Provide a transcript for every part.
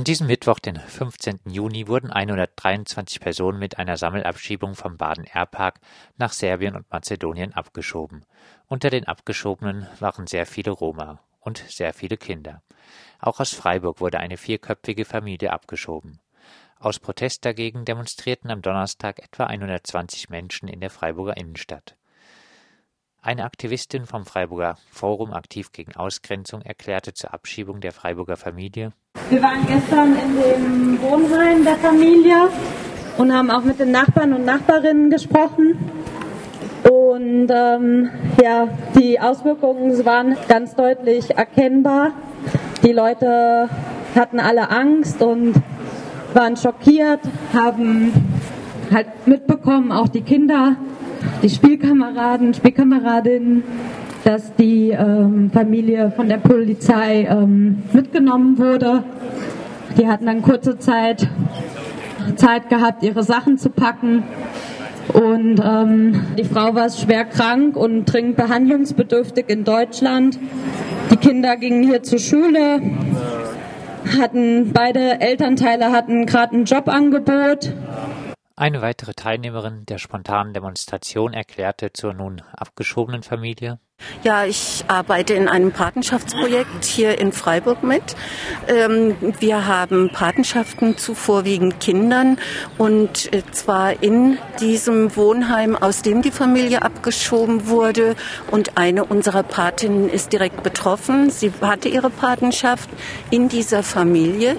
An diesem Mittwoch, den 15. Juni, wurden 123 Personen mit einer Sammelabschiebung vom Baden-Airpark nach Serbien und Mazedonien abgeschoben. Unter den Abgeschobenen waren sehr viele Roma und sehr viele Kinder. Auch aus Freiburg wurde eine vierköpfige Familie abgeschoben. Aus Protest dagegen demonstrierten am Donnerstag etwa 120 Menschen in der Freiburger Innenstadt. Eine Aktivistin vom Freiburger Forum Aktiv gegen Ausgrenzung erklärte zur Abschiebung der Freiburger Familie. Wir waren gestern in dem Wohnheim der Familie und haben auch mit den Nachbarn und Nachbarinnen gesprochen. Und ähm, ja, die Auswirkungen waren ganz deutlich erkennbar. Die Leute hatten alle Angst und waren schockiert, haben halt mitbekommen, auch die Kinder, die Spielkameraden, Spielkameradinnen, dass die ähm, Familie von der Polizei ähm, mitgenommen wurde. Die hatten dann kurze Zeit Zeit gehabt, ihre Sachen zu packen. Und ähm, die Frau war schwer krank und dringend behandlungsbedürftig in Deutschland. Die Kinder gingen hier zur Schule, hatten beide Elternteile hatten gerade ein Jobangebot eine weitere Teilnehmerin der spontanen Demonstration erklärte zur nun abgeschobenen Familie, ja, ich arbeite in einem Patenschaftsprojekt hier in Freiburg mit. Ähm, wir haben Patenschaften zu vorwiegend Kindern und äh, zwar in diesem Wohnheim, aus dem die Familie abgeschoben wurde. Und eine unserer Patinnen ist direkt betroffen. Sie hatte ihre Patenschaft in dieser Familie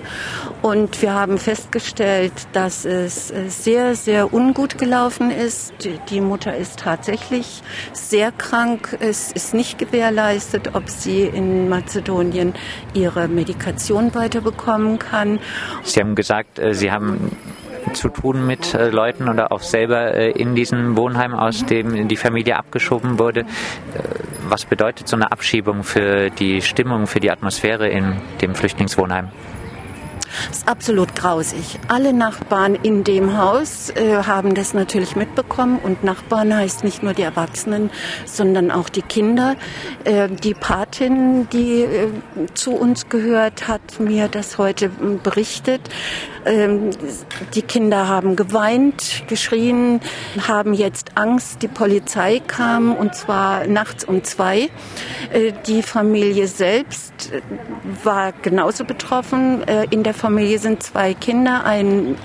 und wir haben festgestellt, dass es äh, sehr, sehr ungut gelaufen ist. Die Mutter ist tatsächlich sehr krank. Es ist nicht gewährleistet, ob sie in Mazedonien ihre Medikation weiterbekommen kann. Sie haben gesagt, äh, Sie haben zu tun mit äh, Leuten oder auch selber äh, in diesem Wohnheim, aus dem die Familie abgeschoben wurde. Was bedeutet so eine Abschiebung für die Stimmung, für die Atmosphäre in dem Flüchtlingswohnheim? Das ist absolut grausig. Alle Nachbarn in dem Haus äh, haben das natürlich mitbekommen und Nachbarn heißt nicht nur die Erwachsenen, sondern auch die Kinder. Äh, die Patin, die äh, zu uns gehört, hat mir das heute berichtet. Ähm, die Kinder haben geweint, geschrien, haben jetzt Angst. Die Polizei kam und zwar nachts um zwei. Äh, die Familie selbst äh, war genauso betroffen. Äh, in der Familie sind zwei Kinder, ein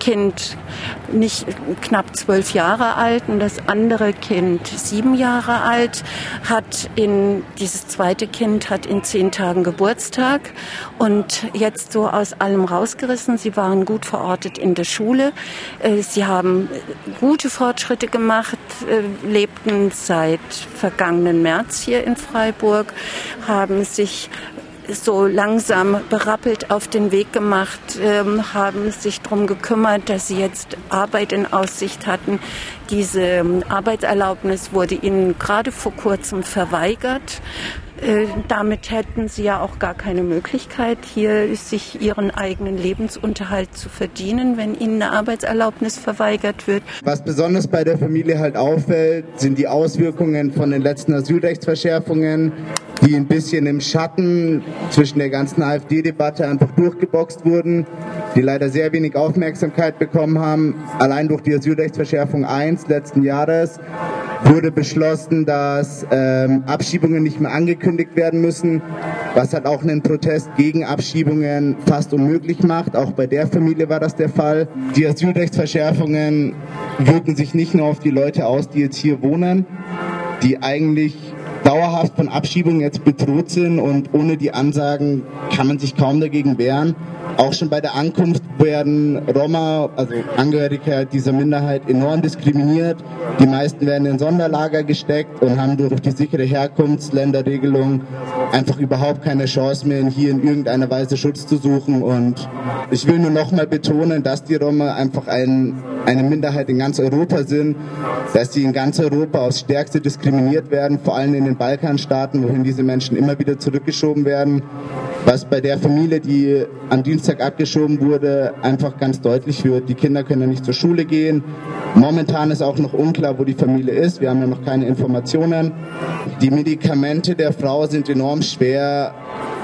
Kind nicht knapp zwölf Jahre alt und das andere Kind sieben Jahre alt hat in dieses zweite Kind hat in zehn Tagen Geburtstag und jetzt so aus allem rausgerissen. Sie waren gut verortet in der Schule. Äh, sie haben gute Fortschritte gemacht, äh, lebten seit vergangenen März hier in Freiburg, haben sich so langsam berappelt auf den Weg gemacht, ähm, haben sich darum gekümmert, dass sie jetzt Arbeit in Aussicht hatten. Diese ähm, Arbeitserlaubnis wurde ihnen gerade vor kurzem verweigert. Äh, damit hätten sie ja auch gar keine Möglichkeit, hier sich ihren eigenen Lebensunterhalt zu verdienen, wenn ihnen eine Arbeitserlaubnis verweigert wird. Was besonders bei der Familie halt auffällt, sind die Auswirkungen von den letzten Asylrechtsverschärfungen, die ein bisschen im Schatten zwischen der ganzen AfD-Debatte einfach durchgeboxt wurden, die leider sehr wenig Aufmerksamkeit bekommen haben. Allein durch die Asylrechtsverschärfung 1 letzten Jahres wurde beschlossen, dass ähm, Abschiebungen nicht mehr angekündigt werden müssen, was halt auch einen Protest gegen Abschiebungen fast unmöglich macht. Auch bei der Familie war das der Fall. Die Asylrechtsverschärfungen wirken sich nicht nur auf die Leute aus, die jetzt hier wohnen, die eigentlich dauerhaft von Abschiebungen jetzt bedroht sind und ohne die Ansagen kann man sich kaum dagegen wehren. Auch schon bei der Ankunft werden Roma, also Angehörige dieser Minderheit, enorm diskriminiert. Die meisten werden in Sonderlager gesteckt und haben durch die sichere Herkunftsländerregelung einfach überhaupt keine Chance mehr, hier in irgendeiner Weise Schutz zu suchen. Und ich will nur nochmal betonen, dass die Roma einfach ein, eine Minderheit in ganz Europa sind, dass sie in ganz Europa aufs Stärkste diskriminiert werden, vor allem in den Balkanstaaten, wohin diese Menschen immer wieder zurückgeschoben werden. Was bei der Familie, die am Dienstag abgeschoben wurde, einfach ganz deutlich wird. Die Kinder können nicht zur Schule gehen. Momentan ist auch noch unklar, wo die Familie ist. Wir haben ja noch keine Informationen. Die Medikamente der Frau sind enorm schwer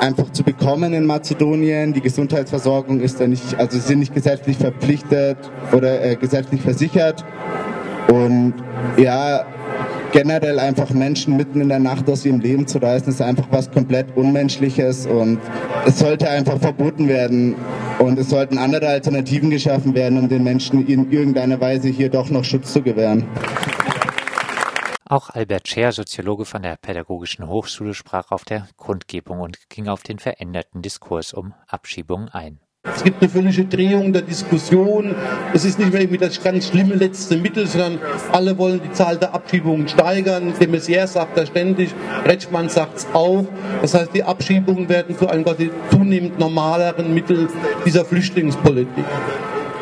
einfach zu bekommen in Mazedonien. Die Gesundheitsversorgung ist da nicht, also sie sind nicht gesetzlich verpflichtet oder äh, gesetzlich versichert. Und ja, generell einfach Menschen mitten in der Nacht aus ihrem Leben zu reißen, ist einfach was komplett Unmenschliches und es sollte einfach verboten werden und es sollten andere Alternativen geschaffen werden, um den Menschen in irgendeiner Weise hier doch noch Schutz zu gewähren. Auch Albert Scher, Soziologe von der Pädagogischen Hochschule, sprach auf der Kundgebung und ging auf den veränderten Diskurs um Abschiebungen ein. Es gibt eine völlige Drehung der Diskussion. Es ist nicht mehr irgendwie das ganz schlimme letzte Mittel, sondern alle wollen die Zahl der Abschiebungen steigern. De Maizière sagt das ständig, Retschmann sagt es auch. Das heißt, die Abschiebungen werden zu einem quasi zunehmend normaleren Mittel dieser Flüchtlingspolitik.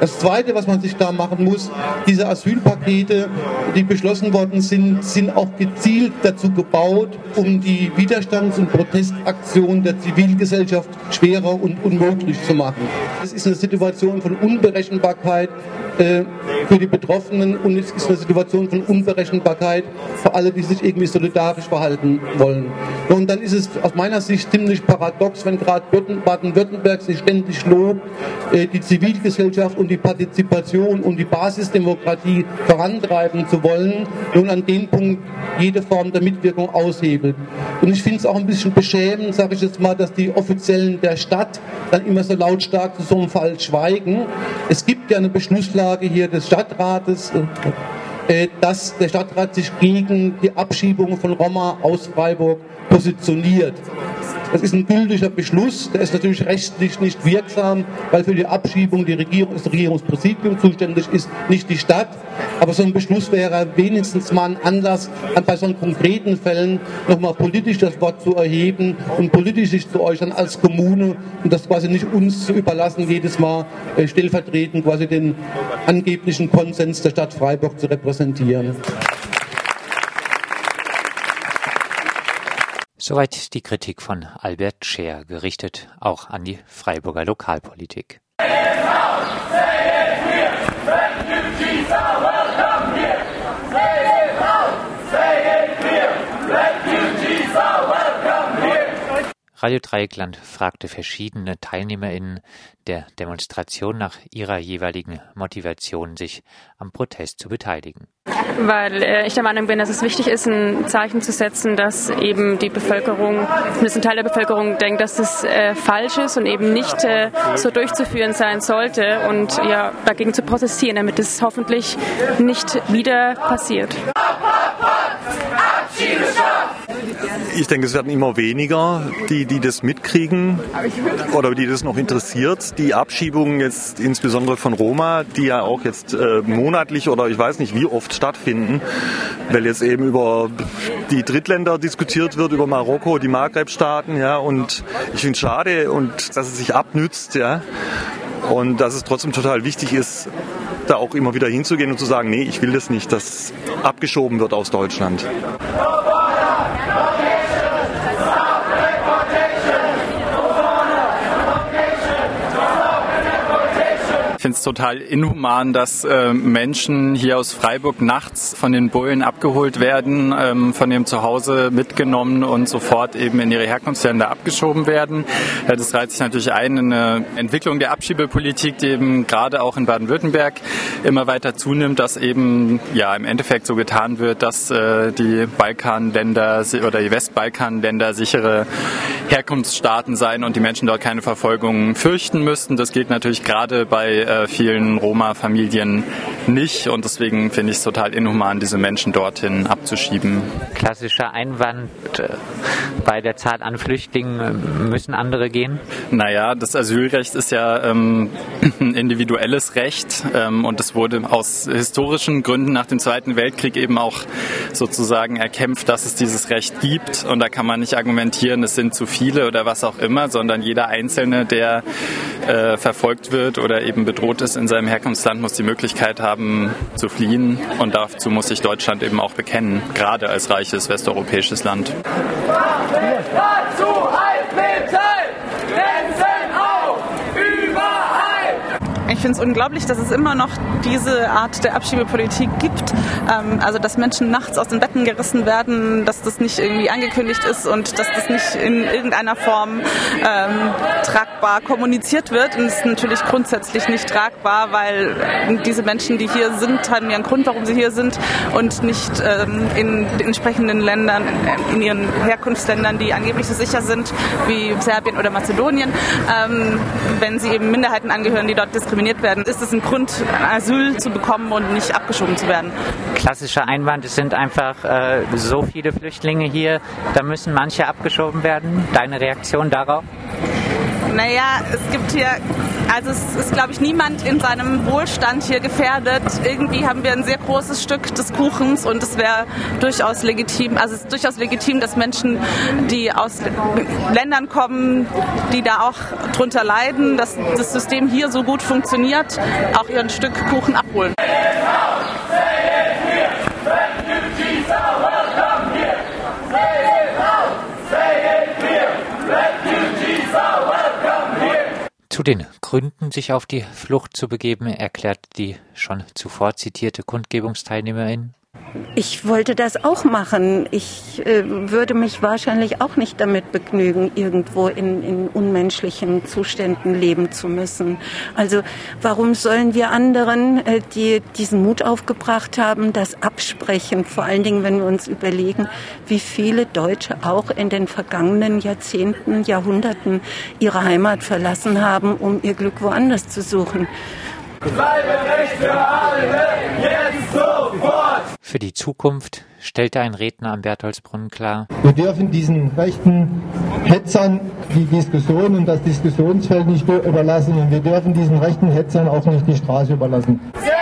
Das Zweite, was man sich da machen muss, diese Asylpakete, die beschlossen worden sind, sind auch gezielt dazu gebaut, um die Widerstands- und Protestaktion der Zivilgesellschaft schwerer und unmöglich zu machen. Es ist eine Situation von Unberechenbarkeit äh, für die Betroffenen und es ist eine Situation von Unberechenbarkeit für alle, die sich irgendwie solidarisch verhalten wollen. Und dann ist es aus meiner Sicht ziemlich paradox, wenn gerade Baden-Württemberg sich ständig lobt, äh, die Zivilgesellschaft und die Partizipation und die Basisdemokratie vorantreiben zu wollen, nun an dem Punkt jede Form der Mitwirkung aushebelt. Und ich finde es auch ein bisschen beschämend, sage ich jetzt mal, dass die Offiziellen der Stadt dann immer so lautstark zu so einem Fall schweigen. Es gibt ja eine Beschlusslage hier des Stadtrates, äh, dass der Stadtrat sich gegen die Abschiebung von Roma aus Freiburg positioniert. Das ist ein gültiger Beschluss, der ist natürlich rechtlich nicht wirksam, weil für die Abschiebung die Regierung, das Regierungspräsidium zuständig ist, nicht die Stadt. Aber so ein Beschluss wäre wenigstens mal ein Anlass, bei so konkreten Fällen nochmal politisch das Wort zu erheben und politisch sich zu äußern als Kommune und das quasi nicht uns zu überlassen, jedes Mal äh, stellvertretend quasi den angeblichen Konsens der Stadt Freiburg zu repräsentieren. Soweit die Kritik von Albert Scher, gerichtet auch an die Freiburger Lokalpolitik. Radio Dreieckland fragte verschiedene TeilnehmerInnen der Demonstration nach ihrer jeweiligen Motivation, sich am Protest zu beteiligen. Weil äh, ich der Meinung bin, dass es wichtig ist, ein Zeichen zu setzen, dass eben die Bevölkerung, dass ein Teil der Bevölkerung denkt, dass das äh, falsch ist und eben nicht äh, so durchzuführen sein sollte und ja, dagegen zu protestieren, damit es hoffentlich nicht wieder passiert. Ich denke, es werden immer weniger, die, die das mitkriegen oder die das noch interessiert. Die Abschiebungen jetzt insbesondere von Roma, die ja auch jetzt äh, monatlich oder ich weiß nicht wie oft stattfinden, weil jetzt eben über die Drittländer diskutiert wird, über Marokko, die Maghreb-Staaten, ja, und ich finde es schade und dass es sich abnützt, ja, und dass es trotzdem total wichtig ist, da auch immer wieder hinzugehen und zu sagen, nee, ich will das nicht, dass abgeschoben wird aus Deutschland. Finde es total inhuman, dass äh, Menschen hier aus Freiburg nachts von den Bullen abgeholt werden, ähm, von ihrem Zuhause mitgenommen und sofort eben in ihre Herkunftsländer abgeschoben werden. Ja, das reiht sich natürlich ein in eine Entwicklung der Abschiebepolitik, die eben gerade auch in Baden-Württemberg immer weiter zunimmt, dass eben ja im Endeffekt so getan wird, dass äh, die Balkanländer oder die Westbalkanländer sichere Herkunftsstaaten seien und die Menschen dort keine Verfolgung fürchten müssten. Das gilt natürlich gerade bei äh, vielen Roma-Familien nicht und deswegen finde ich es total inhuman, diese Menschen dorthin abzuschieben. Klassischer Einwand äh, bei der Zahl an Flüchtlingen äh, müssen andere gehen? Naja, das Asylrecht ist ja ähm, ein individuelles Recht ähm, und es wurde aus historischen Gründen nach dem Zweiten Weltkrieg eben auch sozusagen erkämpft, dass es dieses Recht gibt und da kann man nicht argumentieren, es sind zu viele oder was auch immer, sondern jeder Einzelne, der äh, verfolgt wird oder eben bedroht ist in seinem Herkunftsland, muss die Möglichkeit haben zu fliehen. Und dazu muss sich Deutschland eben auch bekennen, gerade als reiches westeuropäisches Land. Dazu! Ich finde es unglaublich, dass es immer noch diese Art der Abschiebepolitik gibt. Ähm, also, dass Menschen nachts aus den Betten gerissen werden, dass das nicht irgendwie angekündigt ist und dass das nicht in irgendeiner Form ähm, tragbar kommuniziert wird. Und es ist natürlich grundsätzlich nicht tragbar, weil diese Menschen, die hier sind, haben ja einen Grund, warum sie hier sind und nicht ähm, in entsprechenden Ländern, in ihren Herkunftsländern, die angeblich so sicher sind wie Serbien oder Mazedonien. Ähm, wenn sie eben Minderheiten angehören, die dort diskriminiert werden, ist es ein Grund, Asyl zu bekommen und nicht abgeschoben zu werden. Klassischer Einwand, es sind einfach äh, so viele Flüchtlinge hier, da müssen manche abgeschoben werden. Deine Reaktion darauf? Naja, es gibt hier, also es ist, glaube ich, niemand in seinem Wohlstand hier gefährdet. Irgendwie haben wir ein sehr großes Stück des Kuchens und es wäre durchaus legitim, also es ist durchaus legitim, dass Menschen, die aus Ländern kommen, die da auch drunter leiden, dass das System hier so gut funktioniert, auch ihren Stück Kuchen abholen. Zu den Gründen, sich auf die Flucht zu begeben, erklärt die schon zuvor zitierte Kundgebungsteilnehmerin. Ich wollte das auch machen. Ich äh, würde mich wahrscheinlich auch nicht damit begnügen, irgendwo in, in unmenschlichen Zuständen leben zu müssen. Also warum sollen wir anderen, äh, die diesen Mut aufgebracht haben, das absprechen? Vor allen Dingen, wenn wir uns überlegen, wie viele Deutsche auch in den vergangenen Jahrzehnten, Jahrhunderten ihre Heimat verlassen haben, um ihr Glück woanders zu suchen. Bleibe für alle, jetzt sofort! Für die Zukunft stellte ein Redner am Bertholdsbrunnen klar. Wir dürfen diesen rechten Hetzern die Diskussion und das Diskussionsfeld nicht überlassen und wir dürfen diesen rechten Hetzern auch nicht die Straße überlassen. Ja!